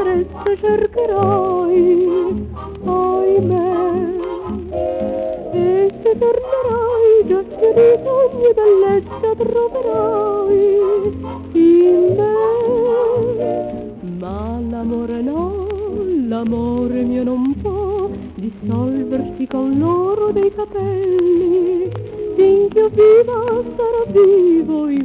carezze cercherai, ahimè. E se tornerai già schiarito ogni bellezza troverai in me. Ma l'amore no, l'amore mio non può dissolversi con l'oro dei capelli. Finché io viva sarà vivo in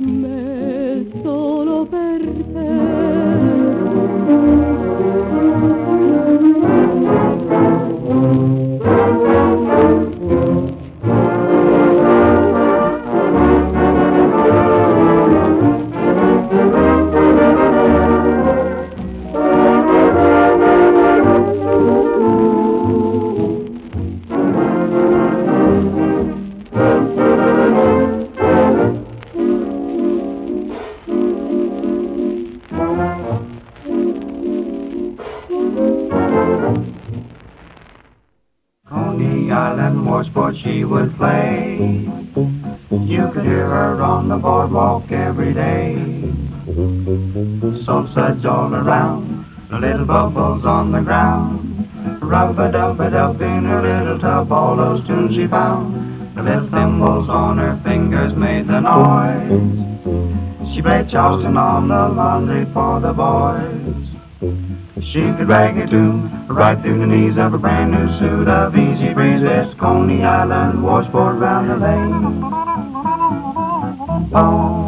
Coney Island was what she would play. You could hear her on the boardwalk every day. Soap suds all around, little bubbles on the ground. Rub-a-dub-a-dub in her little tub, all those tunes she found. The little thimbles on her fingers made the noise. She played Charleston on the laundry for the boys. She could drag a tune right through the knees of a brand new suit of easy breezes. Coney Island washboard round the lane. Boom,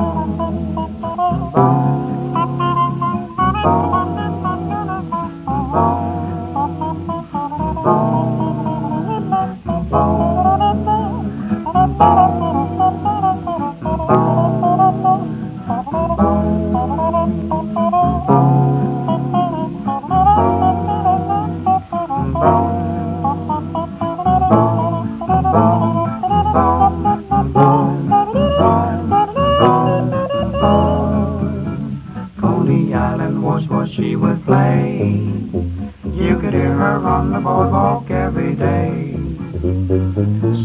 You could hear her on the boardwalk every day.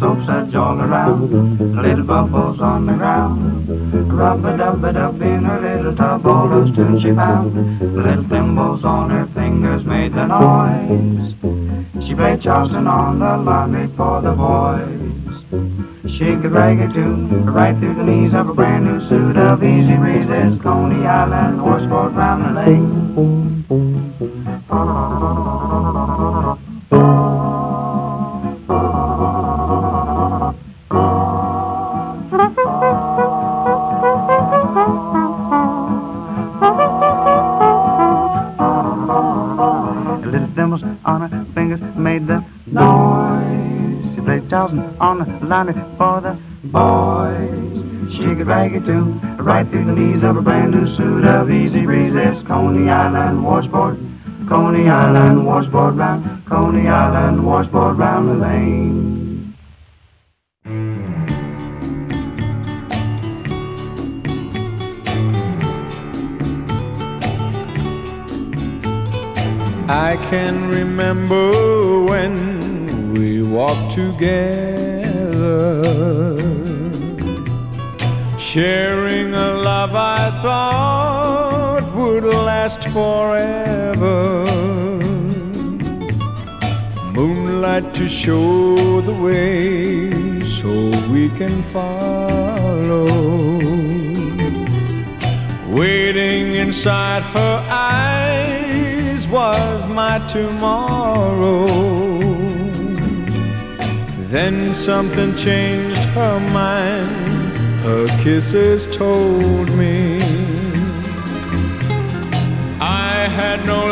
Soap suds all around, little bubbles on the ground. Rub-a-dub-a-dub in her little tub, all those tunes she found. Little thimbles on her fingers made the noise. She played Charleston on the laundry for the boys. She could drag a tune right through the knees of a brand new suit of easy breezes. Coney Island washboard round the lane. 22, right through the knees of a brand new suit of easy breeze. Coney Island washboard, Coney Island washboard round, Coney Island washboard round the lane. I can remember when we walked together sharing a love I thought would last forever. Moonlight to show the way so we can follow. Waiting inside her eyes was my tomorrow. Then something changed her mind her kisses told me I had no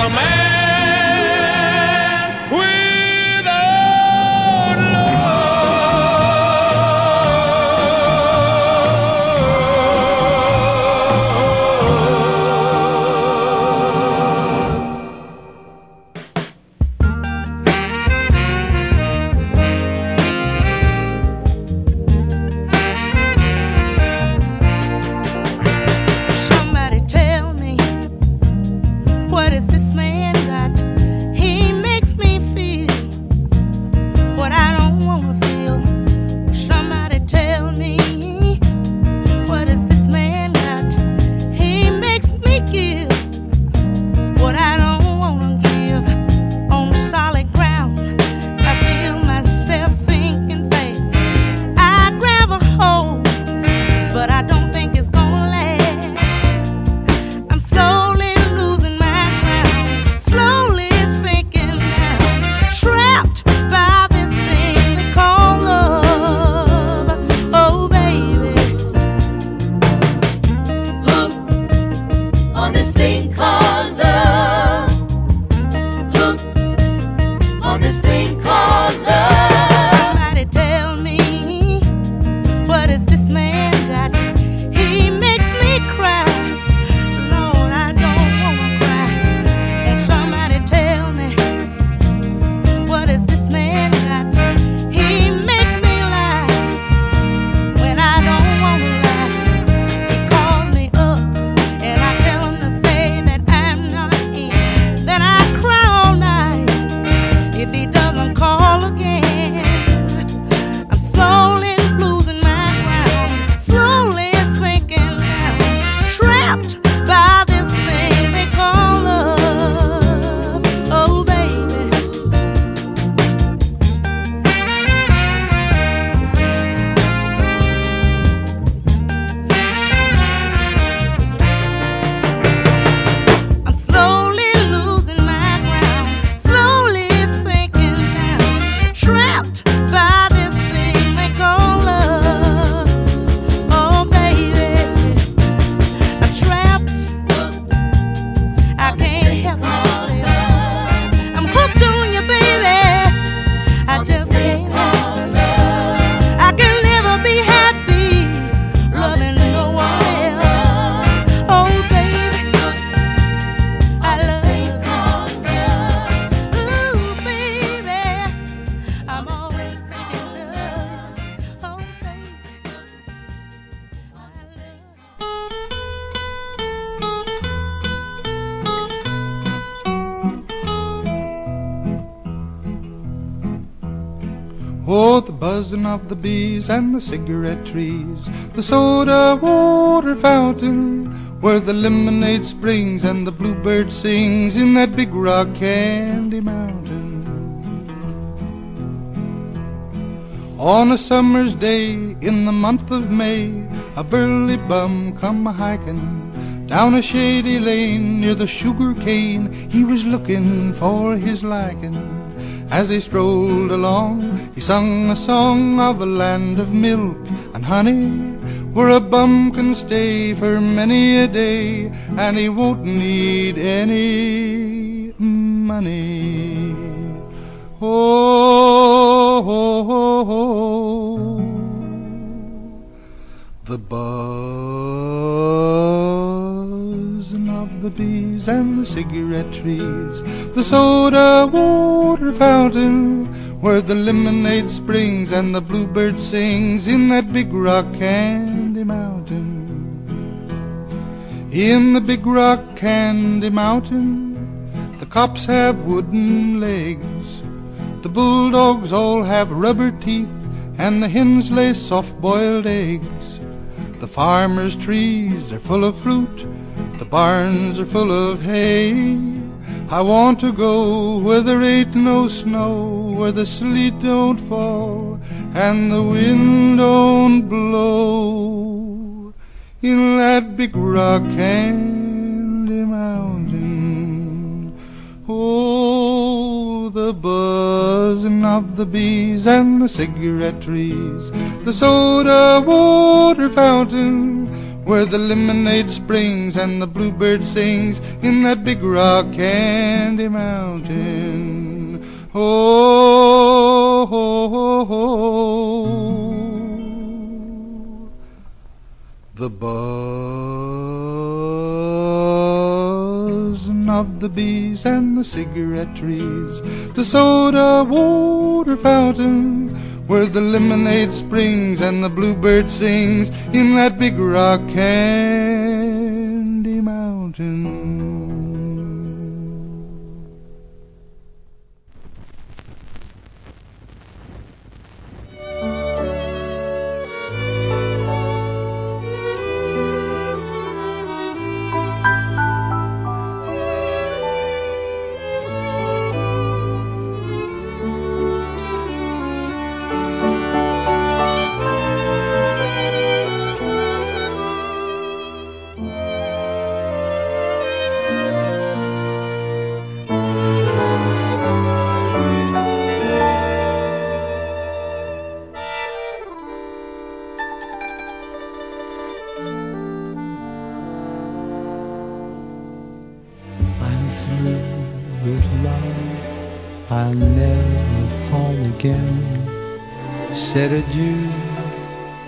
The man with the bees and the cigarette trees, the soda water fountain, where the lemonade springs and the bluebird sings in that big rock candy mountain. On a summer's day in the month of May, a burly bum come a hiking down a shady lane near the sugar cane. He was looking for his liking. As he strolled along, he sung a song of a land of milk and honey, where a bum can stay for many a day, and he won't need any money. Oh, oh, oh, oh. the buzzing the bees and the cigarette trees, the soda water fountain, where the lemonade springs and the bluebird sings in that big rock candy mountain. In the big rock candy mountain, the cops have wooden legs. The bulldogs all have rubber teeth, and the hens lay soft boiled eggs. The farmer's trees are full of fruit, the barns are full of hay. I want to go where there ain't no snow, where the sleet don't fall, and the wind don't blow. In that big rock candy mountain. Oh, the buzzing of the bees and the cigarette trees, the soda water fountain, where the lemonade springs and the bluebird sings in that big rock candy mountain. Oh, the buzzing of the bees and the cigarette trees, the soda water fountain, where the lemonade springs and the bluebird sings in that big rock candy mountain.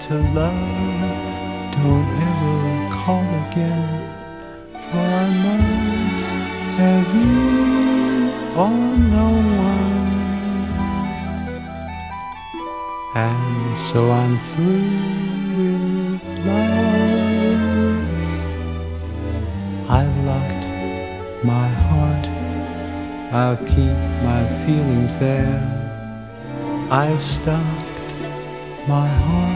To love. Don't ever call again. For I must have you or no one. And so I'm through with love. I've locked my heart. I'll keep my feelings there. I've stopped my heart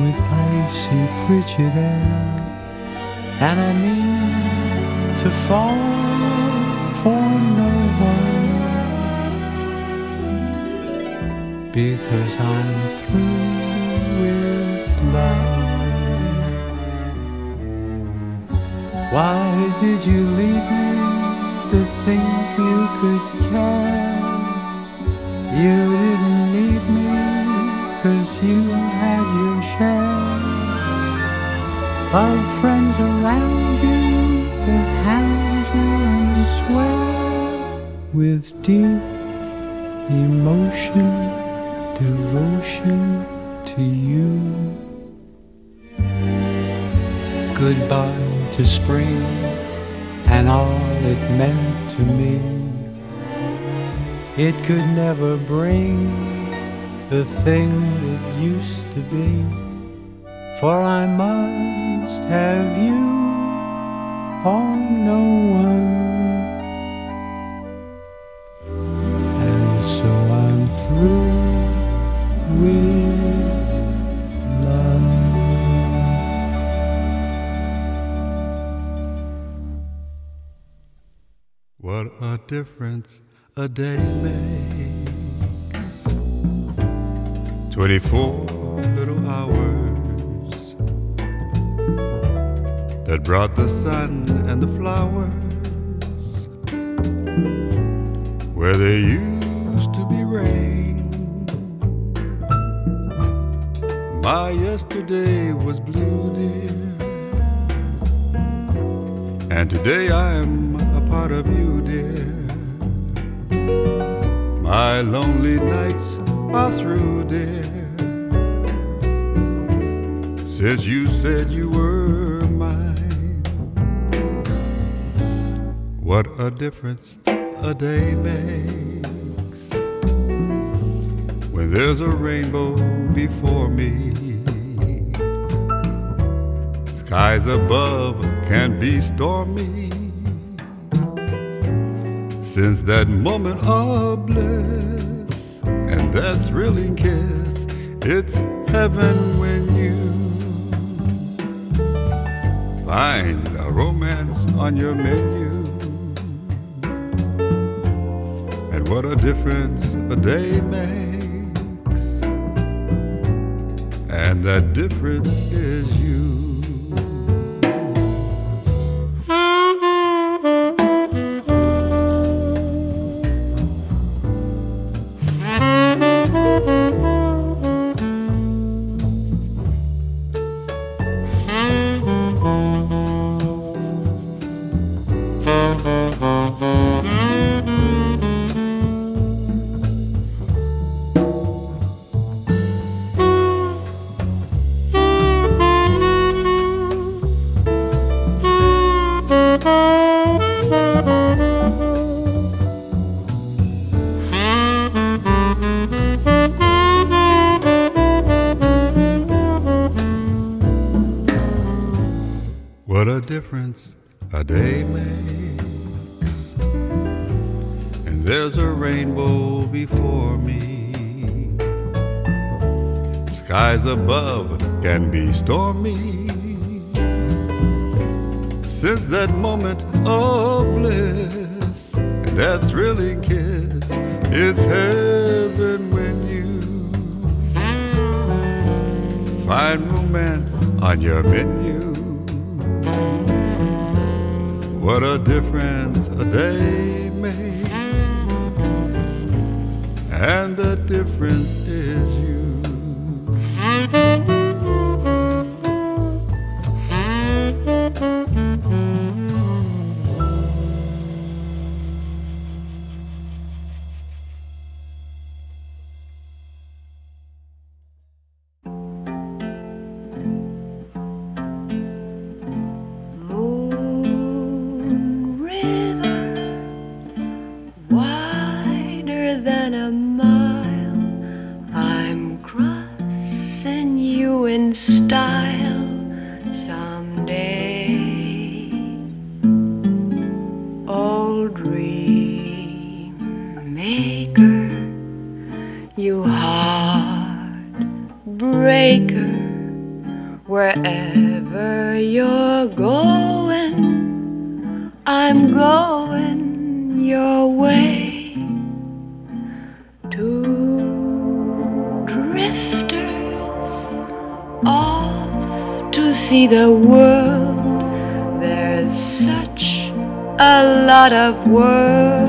with icy frigid air. And I mean to fall for no one. Because I'm through with love. Why did you leave me to think you could care? You of friends around you to hand you and swear with deep emotion, devotion to you. Goodbye to spring and all it meant to me. It could never bring the thing that used to be. For I must have you harmed no one. And so I'm through with love. What a difference a day makes. 24 little hours that brought the sun and the flowers where there used to be rain. My yesterday was blue, dear, and today I am a part of you, dear. My lonely nights are through, dear. Since you said you were what a difference a day makes when there's a rainbow before me. Skies above can be stormy. Since that moment of bliss and that thrilling kiss, it's heaven when you find a romance on your menu. What a difference a day makes. And that difference is you. Above can be stormy. Since that moment of bliss and that thrilling kiss, it's heaven when you find romance on your menu. What a difference a day makes, and the difference is lot of world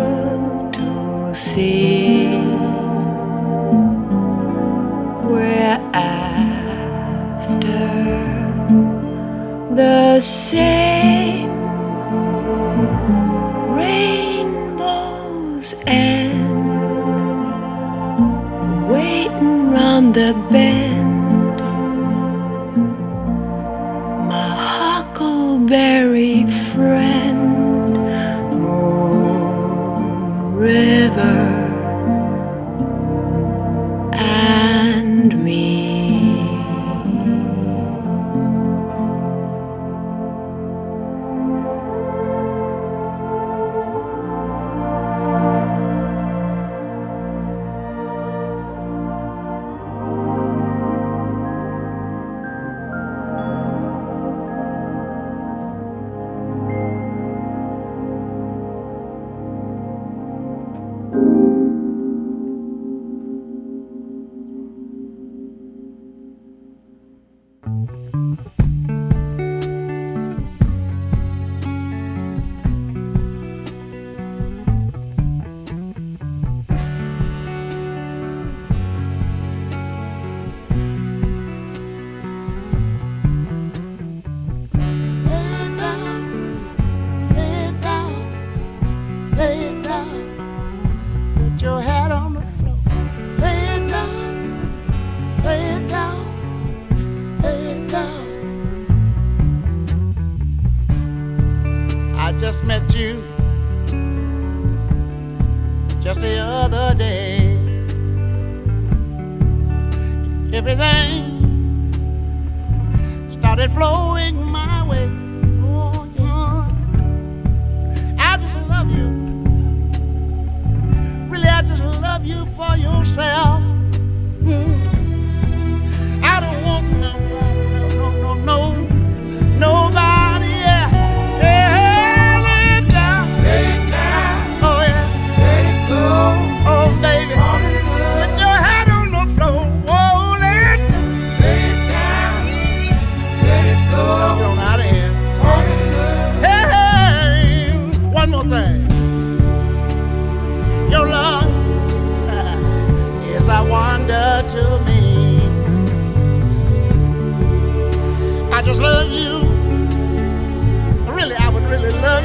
River, just met you just the other day. Everything started flowing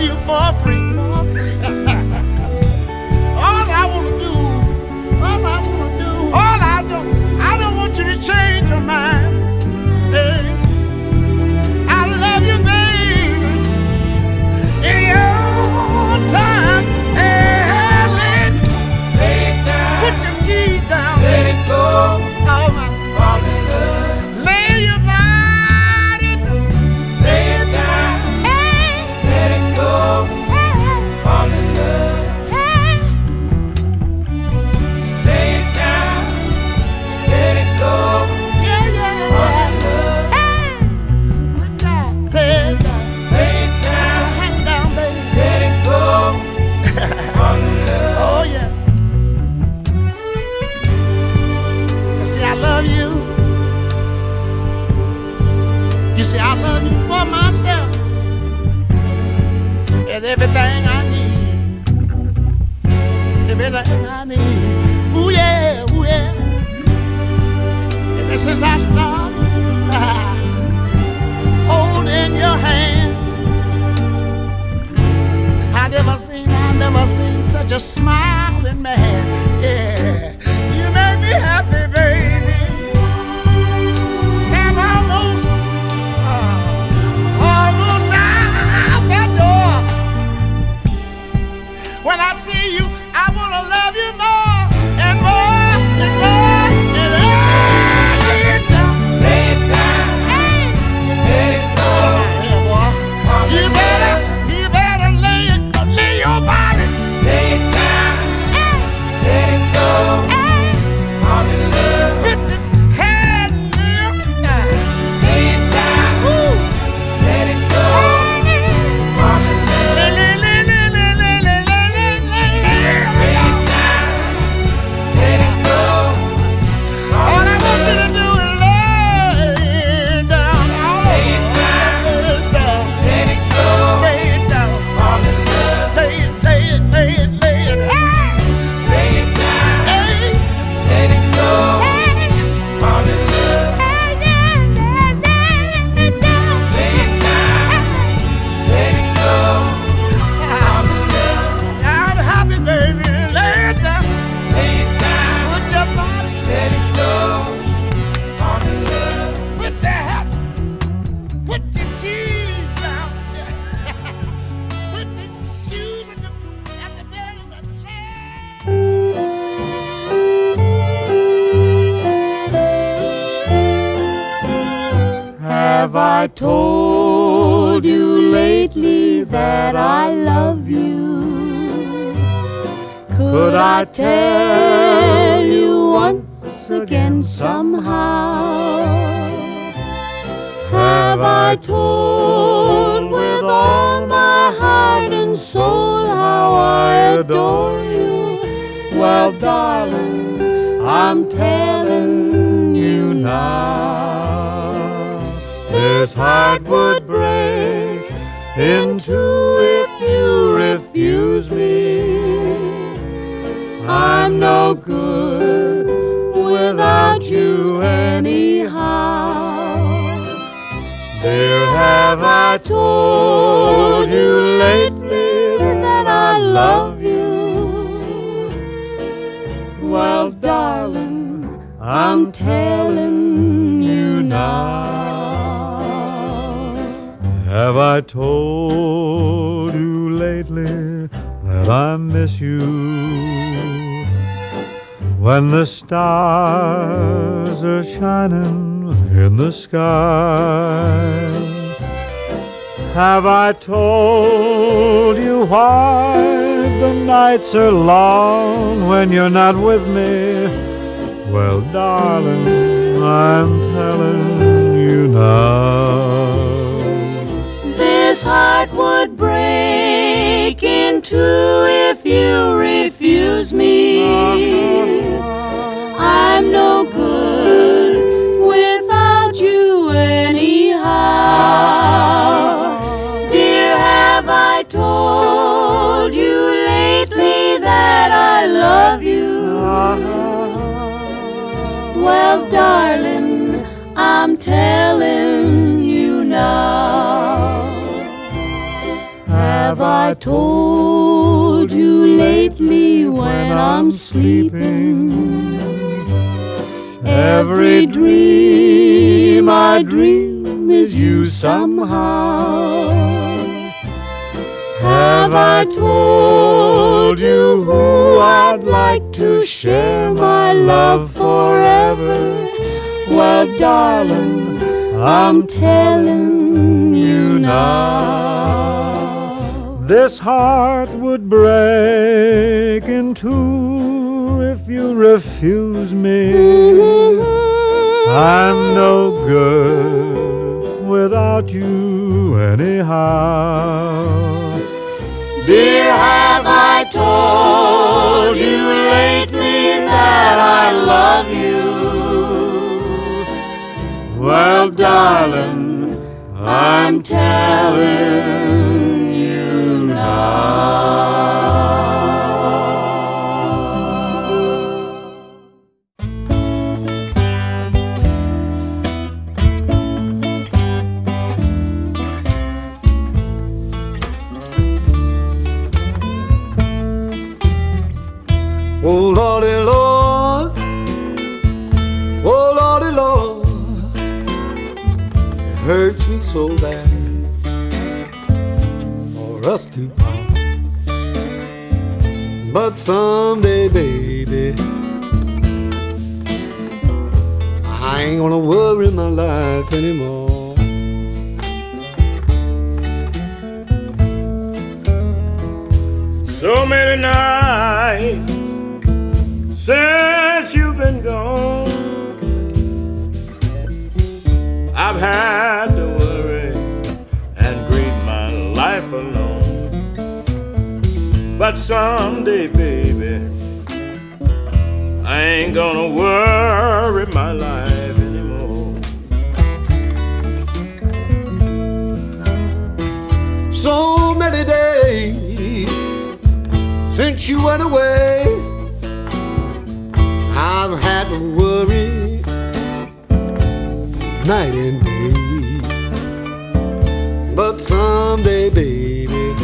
you for And everything I need. Everything I need. Ooh yeah, ooh yeah. Ever since I started holding your hand, I never seen, I never seen such a smiling man. Yeah. again somehow. Have I told with all my heart and soul how I adore you? Well, darling, I'm telling you now. This heart would break into if you refuse me. I'm no good without you anyhow. Dear, have I told you lately that I love you? Well, darling, I'm telling you now. Have I told you lately that I miss you? When the stars are shining in the sky, have I told you why the nights are long when you're not with me? Well, darling, I'm telling you now. This heart would break in two if you refuse me. I'm no good without you anyhow. Dear, have I told you lately that I love you? Well, darling, I'm telling you now. Have I told you lately when I'm sleeping? Every dream I dream is you somehow. Have I told you who I'd like to share my love forever? Well, darling, I'm telling you now. This heart would break in two if you refuse me. I'm no good without you anyhow. Dear, have I told you lately that I love you? Well, darling, I'm telling Oh Lordy Lord, oh Lordy Lord, it hurts me so bad for us to part. But someday, baby, I ain't gonna worry my life anymore. So many nights since you've been gone, I've had to worry and grieve my life alone. But someday, baby, I ain't gonna worry my life anymore. So many days since you went away, I've had to worry night and day. But someday, baby,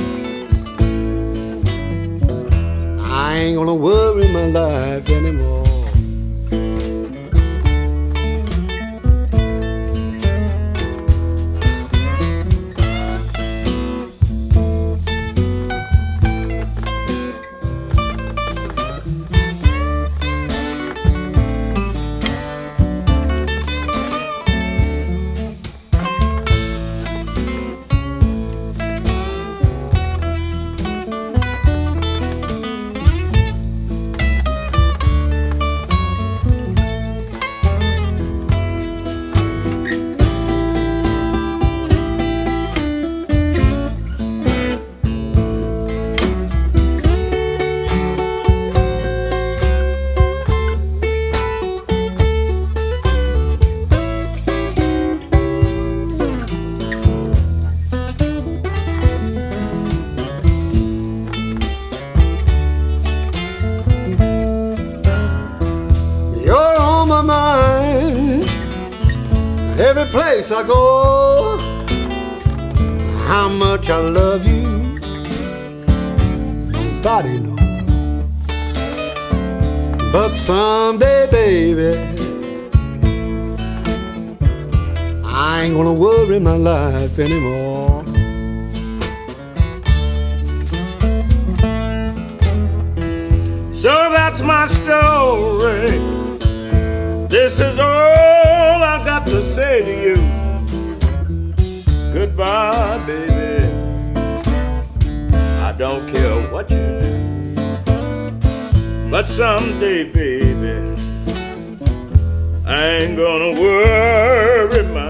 I ain't gonna worry my life anymore. Place I go. How much I love you, nobody knows. But someday, baby, I ain't gonna worry my life anymore. So that's my story. This is all I've got to say to you. Goodbye, baby. I don't care what you do. But someday, baby, I ain't gonna worry my